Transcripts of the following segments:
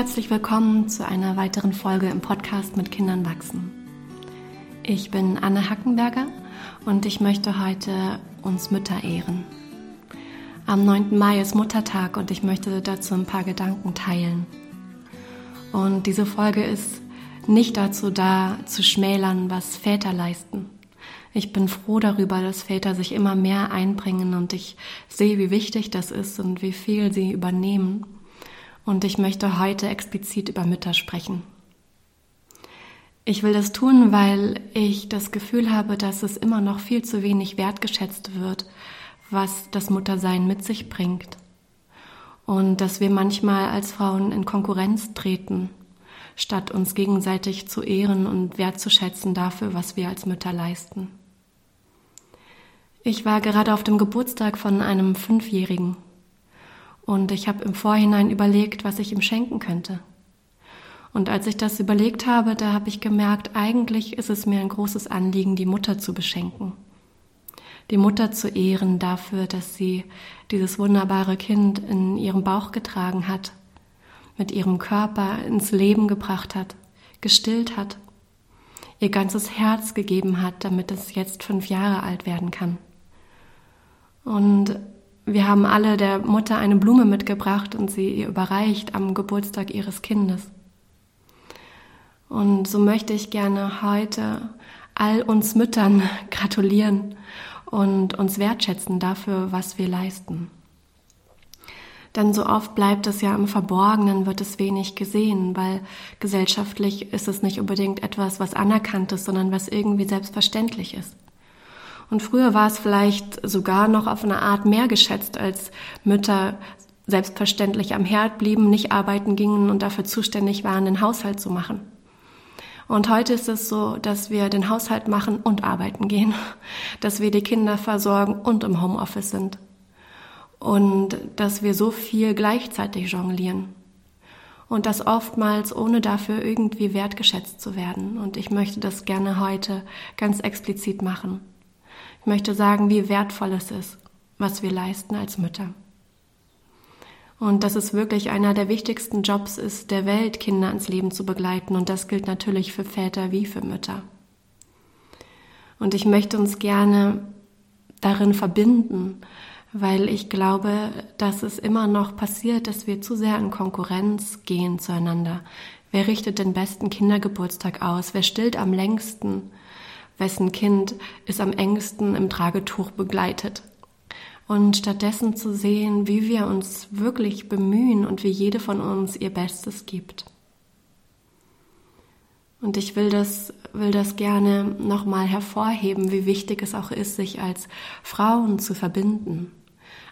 herzlich willkommen zu einer weiteren Folge im Podcast mit Kindern wachsen. Ich bin Anne Hackenberger und ich möchte heute uns Mütter ehren. Am 9. Mai ist Muttertag und ich möchte dazu ein paar Gedanken teilen. Und diese Folge ist nicht dazu da, zu schmälern, was Väter leisten. Ich bin froh darüber, dass Väter sich immer mehr einbringen und ich sehe, wie wichtig das ist und wie viel sie übernehmen. Und ich möchte heute explizit über Mütter sprechen. Ich will das tun, weil ich das Gefühl habe, dass es immer noch viel zu wenig wertgeschätzt wird, was das Muttersein mit sich bringt. Und dass wir manchmal als Frauen in Konkurrenz treten statt uns gegenseitig zu ehren und wertzuschätzen dafür, was wir als Mütter leisten. Ich war gerade auf dem Geburtstag von einem Fünfjährigen und ich habe im Vorhinein überlegt, was ich ihm schenken könnte. Und als ich das überlegt habe, da habe ich gemerkt, eigentlich ist es mir ein großes Anliegen, die Mutter zu beschenken. Die Mutter zu ehren dafür, dass sie dieses wunderbare Kind in ihrem Bauch getragen hat mit ihrem Körper ins Leben gebracht hat, gestillt hat, ihr ganzes Herz gegeben hat, damit es jetzt fünf Jahre alt werden kann. Und wir haben alle der Mutter eine Blume mitgebracht und sie ihr überreicht am Geburtstag ihres Kindes. Und so möchte ich gerne heute all uns Müttern gratulieren und uns wertschätzen dafür, was wir leisten. Denn so oft bleibt es ja im Verborgenen, wird es wenig gesehen, weil gesellschaftlich ist es nicht unbedingt etwas, was anerkannt ist, sondern was irgendwie selbstverständlich ist. Und früher war es vielleicht sogar noch auf eine Art mehr geschätzt, als Mütter selbstverständlich am Herd blieben, nicht arbeiten gingen und dafür zuständig waren, den Haushalt zu machen. Und heute ist es so, dass wir den Haushalt machen und arbeiten gehen, dass wir die Kinder versorgen und im Homeoffice sind und dass wir so viel gleichzeitig jonglieren und das oftmals ohne dafür irgendwie wertgeschätzt zu werden. Und ich möchte das gerne heute ganz explizit machen. Ich möchte sagen, wie wertvoll es ist, was wir leisten als Mütter. Und dass es wirklich einer der wichtigsten Jobs ist, der Welt Kinder ans Leben zu begleiten. Und das gilt natürlich für Väter wie für Mütter. Und ich möchte uns gerne darin verbinden, weil ich glaube, dass es immer noch passiert, dass wir zu sehr in Konkurrenz gehen zueinander. Wer richtet den besten Kindergeburtstag aus? Wer stillt am längsten? Wessen Kind ist am engsten im Tragetuch begleitet? Und stattdessen zu sehen, wie wir uns wirklich bemühen und wie jede von uns ihr Bestes gibt. Und ich will das, will das gerne nochmal hervorheben, wie wichtig es auch ist, sich als Frauen zu verbinden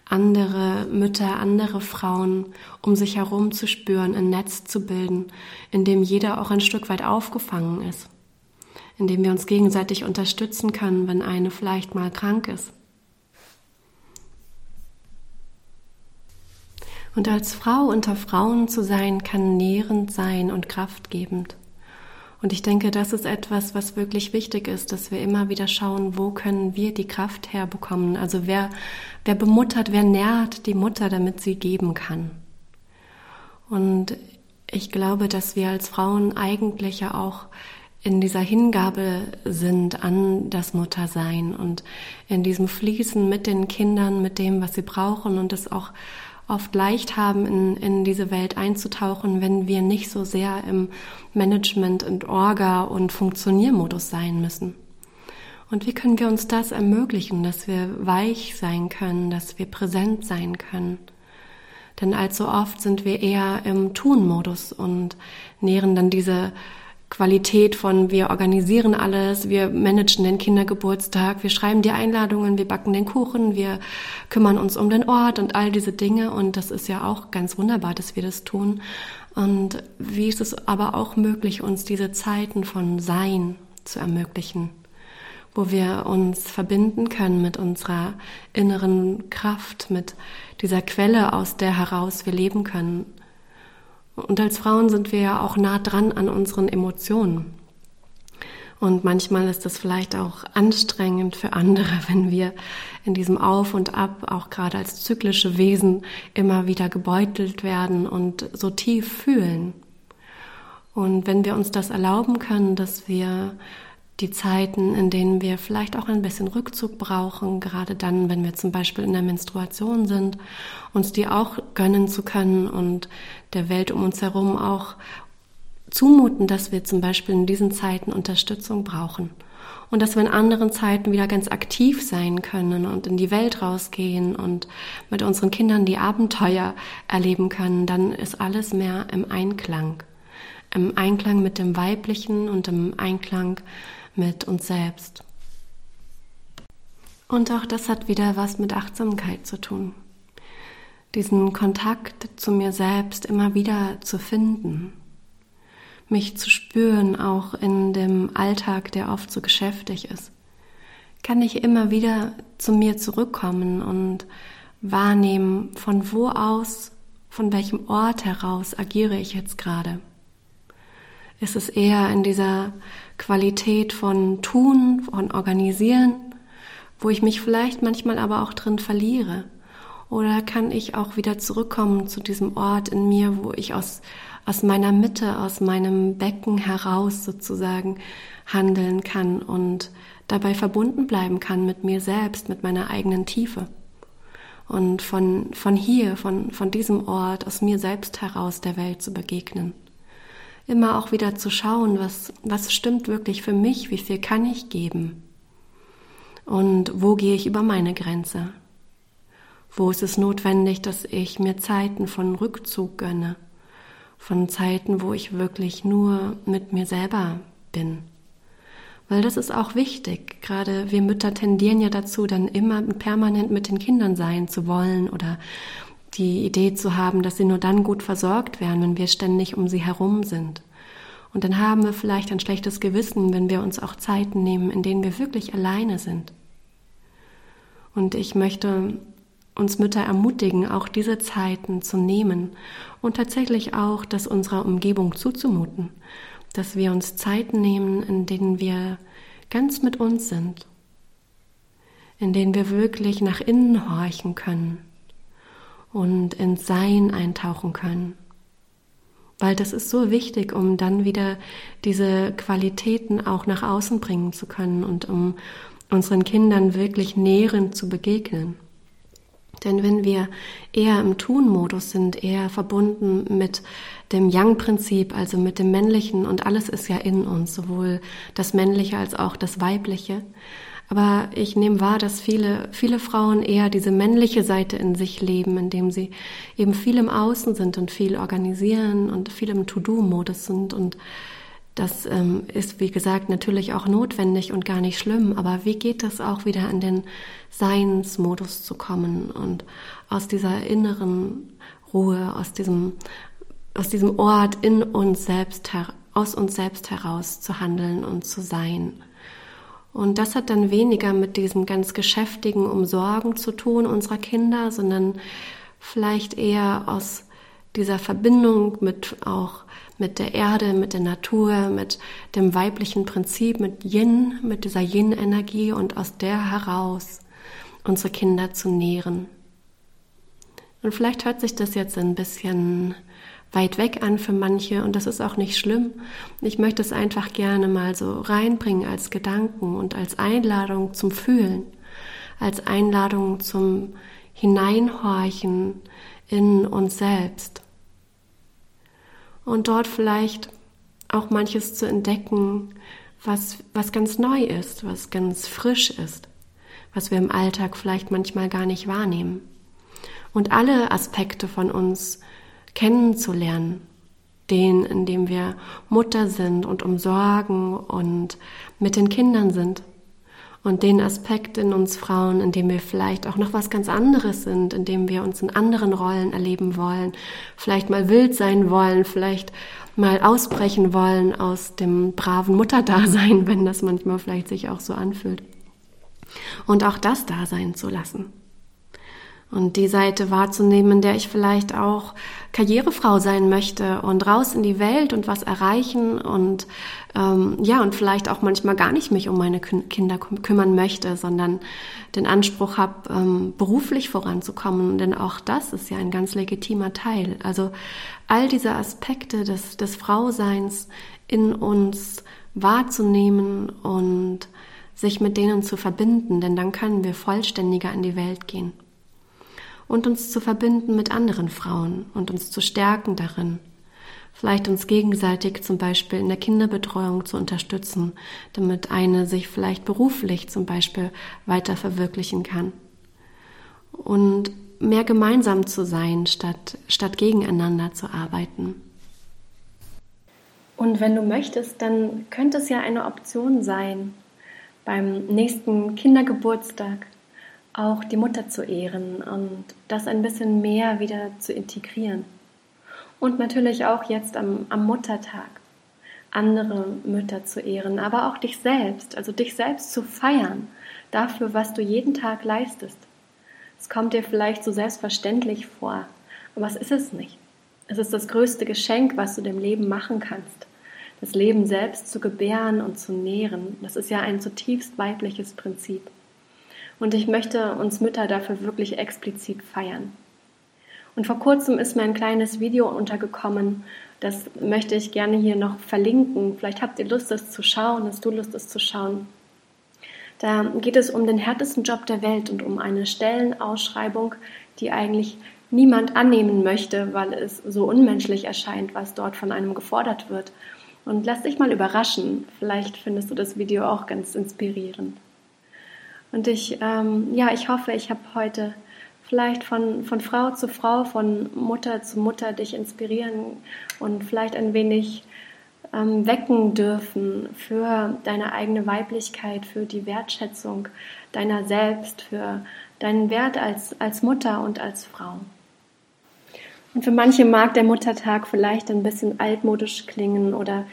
andere Mütter, andere Frauen um sich herum zu spüren, ein Netz zu bilden, in dem jeder auch ein Stück weit aufgefangen ist, in dem wir uns gegenseitig unterstützen können, wenn eine vielleicht mal krank ist. Und als Frau unter Frauen zu sein, kann nährend sein und kraftgebend. Und ich denke, das ist etwas, was wirklich wichtig ist, dass wir immer wieder schauen, wo können wir die Kraft herbekommen. Also wer, wer bemuttert, wer nährt die Mutter, damit sie geben kann. Und ich glaube, dass wir als Frauen eigentlich ja auch in dieser Hingabe sind an das Muttersein und in diesem Fließen mit den Kindern, mit dem, was sie brauchen und es auch oft leicht haben, in, in diese Welt einzutauchen, wenn wir nicht so sehr im Management und Orga und Funktioniermodus sein müssen. Und wie können wir uns das ermöglichen, dass wir weich sein können, dass wir präsent sein können? Denn allzu oft sind wir eher im Tun-Modus und nähren dann diese Qualität von wir organisieren alles, wir managen den Kindergeburtstag, wir schreiben die Einladungen, wir backen den Kuchen, wir kümmern uns um den Ort und all diese Dinge und das ist ja auch ganz wunderbar, dass wir das tun. Und wie ist es aber auch möglich, uns diese Zeiten von Sein zu ermöglichen, wo wir uns verbinden können mit unserer inneren Kraft, mit dieser Quelle, aus der heraus wir leben können und als Frauen sind wir ja auch nah dran an unseren Emotionen. Und manchmal ist es vielleicht auch anstrengend für andere, wenn wir in diesem Auf und Ab, auch gerade als zyklische Wesen, immer wieder gebeutelt werden und so tief fühlen. Und wenn wir uns das erlauben können, dass wir die Zeiten, in denen wir vielleicht auch ein bisschen Rückzug brauchen, gerade dann, wenn wir zum Beispiel in der Menstruation sind, uns die auch gönnen zu können und der Welt um uns herum auch zumuten, dass wir zum Beispiel in diesen Zeiten Unterstützung brauchen und dass wir in anderen Zeiten wieder ganz aktiv sein können und in die Welt rausgehen und mit unseren Kindern die Abenteuer erleben können, dann ist alles mehr im Einklang. Im Einklang mit dem Weiblichen und im Einklang mit uns selbst. Und auch das hat wieder was mit Achtsamkeit zu tun. Diesen Kontakt zu mir selbst immer wieder zu finden. Mich zu spüren, auch in dem Alltag, der oft so geschäftig ist. Kann ich immer wieder zu mir zurückkommen und wahrnehmen, von wo aus, von welchem Ort heraus agiere ich jetzt gerade. Ist es eher in dieser Qualität von Tun, von Organisieren, wo ich mich vielleicht manchmal aber auch drin verliere? Oder kann ich auch wieder zurückkommen zu diesem Ort in mir, wo ich aus, aus meiner Mitte, aus meinem Becken heraus sozusagen handeln kann und dabei verbunden bleiben kann mit mir selbst, mit meiner eigenen Tiefe? Und von, von hier, von, von diesem Ort, aus mir selbst heraus der Welt zu begegnen immer auch wieder zu schauen, was, was stimmt wirklich für mich, wie viel kann ich geben und wo gehe ich über meine Grenze. Wo ist es notwendig, dass ich mir Zeiten von Rückzug gönne, von Zeiten, wo ich wirklich nur mit mir selber bin. Weil das ist auch wichtig. Gerade wir Mütter tendieren ja dazu, dann immer permanent mit den Kindern sein zu wollen oder die Idee zu haben, dass sie nur dann gut versorgt werden, wenn wir ständig um sie herum sind. Und dann haben wir vielleicht ein schlechtes Gewissen, wenn wir uns auch Zeiten nehmen, in denen wir wirklich alleine sind. Und ich möchte uns Mütter ermutigen, auch diese Zeiten zu nehmen und tatsächlich auch das unserer Umgebung zuzumuten, dass wir uns Zeiten nehmen, in denen wir ganz mit uns sind, in denen wir wirklich nach innen horchen können und ins Sein eintauchen können. Weil das ist so wichtig, um dann wieder diese Qualitäten auch nach außen bringen zu können und um unseren Kindern wirklich nährend zu begegnen. Denn wenn wir eher im Tun-Modus sind, eher verbunden mit dem Yang-Prinzip, also mit dem Männlichen, und alles ist ja in uns, sowohl das Männliche als auch das Weibliche, aber ich nehme wahr, dass viele, viele Frauen eher diese männliche Seite in sich leben, indem sie eben viel im Außen sind und viel organisieren und viel im To-Do-Modus sind. Und das ähm, ist, wie gesagt, natürlich auch notwendig und gar nicht schlimm. Aber wie geht es auch wieder in den Seinsmodus zu kommen und aus dieser inneren Ruhe, aus diesem, aus diesem Ort in uns selbst, aus uns selbst heraus zu handeln und zu sein? Und das hat dann weniger mit diesem ganz geschäftigen Umsorgen zu tun unserer Kinder, sondern vielleicht eher aus dieser Verbindung mit auch mit der Erde, mit der Natur, mit dem weiblichen Prinzip, mit Yin, mit dieser Yin-Energie und aus der heraus unsere Kinder zu nähren. Und vielleicht hört sich das jetzt ein bisschen weit weg an für manche und das ist auch nicht schlimm. Ich möchte es einfach gerne mal so reinbringen als Gedanken und als Einladung zum Fühlen, als Einladung zum Hineinhorchen in uns selbst. Und dort vielleicht auch manches zu entdecken, was, was ganz neu ist, was ganz frisch ist, was wir im Alltag vielleicht manchmal gar nicht wahrnehmen. Und alle Aspekte von uns kennenzulernen, den, in dem wir Mutter sind und umsorgen und mit den Kindern sind. Und den Aspekt in uns Frauen, in dem wir vielleicht auch noch was ganz anderes sind, in dem wir uns in anderen Rollen erleben wollen, vielleicht mal wild sein wollen, vielleicht mal ausbrechen wollen aus dem braven Mutterdasein, wenn das manchmal vielleicht sich auch so anfühlt. Und auch das da sein zu lassen und die Seite wahrzunehmen, in der ich vielleicht auch Karrierefrau sein möchte und raus in die Welt und was erreichen und ähm, ja und vielleicht auch manchmal gar nicht mich um meine Kinder kümmern möchte, sondern den Anspruch habe, ähm, beruflich voranzukommen. Denn auch das ist ja ein ganz legitimer Teil. Also all diese Aspekte des, des Frauseins in uns wahrzunehmen und sich mit denen zu verbinden, denn dann können wir vollständiger in die Welt gehen und uns zu verbinden mit anderen Frauen und uns zu stärken darin. Vielleicht uns gegenseitig zum Beispiel in der Kinderbetreuung zu unterstützen, damit eine sich vielleicht beruflich zum Beispiel weiter verwirklichen kann. Und mehr gemeinsam zu sein, statt, statt gegeneinander zu arbeiten. Und wenn du möchtest, dann könnte es ja eine Option sein, beim nächsten Kindergeburtstag auch die Mutter zu ehren und das ein bisschen mehr wieder zu integrieren. Und natürlich auch jetzt am, am Muttertag andere Mütter zu ehren, aber auch dich selbst, also dich selbst zu feiern dafür, was du jeden Tag leistest. Es kommt dir vielleicht so selbstverständlich vor, aber es ist es nicht. Es ist das größte Geschenk, was du dem Leben machen kannst. Das Leben selbst zu gebären und zu nähren, das ist ja ein zutiefst weibliches Prinzip. Und ich möchte uns Mütter dafür wirklich explizit feiern. Und vor kurzem ist mir ein kleines Video untergekommen, das möchte ich gerne hier noch verlinken. Vielleicht habt ihr Lust, das zu schauen, hast du Lust, das zu schauen. Da geht es um den härtesten Job der Welt und um eine Stellenausschreibung, die eigentlich niemand annehmen möchte, weil es so unmenschlich erscheint, was dort von einem gefordert wird. Und lass dich mal überraschen. Vielleicht findest du das Video auch ganz inspirierend. Und ich, ähm, ja, ich hoffe, ich habe heute vielleicht von, von Frau zu Frau, von Mutter zu Mutter dich inspirieren und vielleicht ein wenig ähm, wecken dürfen für deine eigene Weiblichkeit, für die Wertschätzung deiner selbst, für deinen Wert als, als Mutter und als Frau. Und für manche mag der Muttertag vielleicht ein bisschen altmodisch klingen oder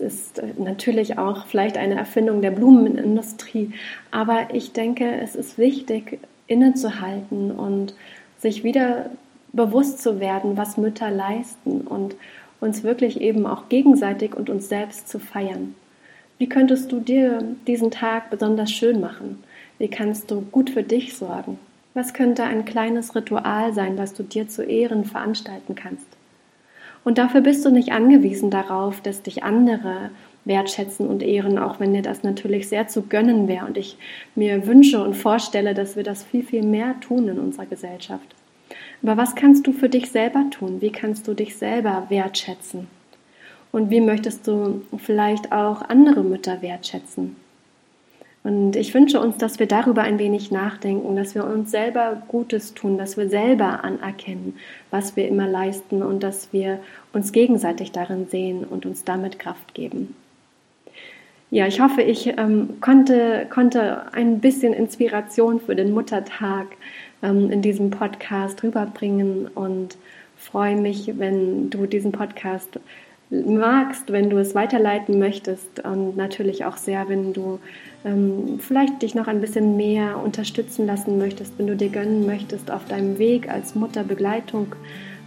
es ist äh, natürlich auch vielleicht eine Erfindung der Blumenindustrie, aber ich denke, es ist wichtig, innezuhalten und sich wieder bewusst zu werden, was Mütter leisten und uns wirklich eben auch gegenseitig und uns selbst zu feiern. Wie könntest du dir diesen Tag besonders schön machen? Wie kannst du gut für dich sorgen? Was könnte ein kleines Ritual sein, was du dir zu Ehren veranstalten kannst? Und dafür bist du nicht angewiesen darauf, dass dich andere wertschätzen und ehren, auch wenn dir das natürlich sehr zu gönnen wäre. Und ich mir wünsche und vorstelle, dass wir das viel, viel mehr tun in unserer Gesellschaft. Aber was kannst du für dich selber tun? Wie kannst du dich selber wertschätzen? Und wie möchtest du vielleicht auch andere Mütter wertschätzen? Und ich wünsche uns, dass wir darüber ein wenig nachdenken, dass wir uns selber Gutes tun, dass wir selber anerkennen, was wir immer leisten und dass wir uns gegenseitig darin sehen und uns damit Kraft geben. Ja, ich hoffe, ich ähm, konnte, konnte ein bisschen Inspiration für den Muttertag ähm, in diesem Podcast rüberbringen und freue mich, wenn du diesen Podcast magst, wenn du es weiterleiten möchtest und natürlich auch sehr, wenn du ähm, vielleicht dich noch ein bisschen mehr unterstützen lassen möchtest, wenn du dir gönnen möchtest, auf deinem Weg als Mutter Begleitung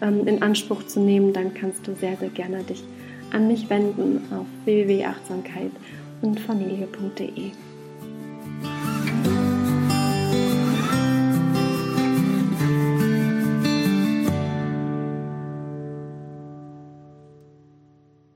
ähm, in Anspruch zu nehmen, dann kannst du sehr, sehr gerne dich an mich wenden auf www.achtsamkeit und familie.de.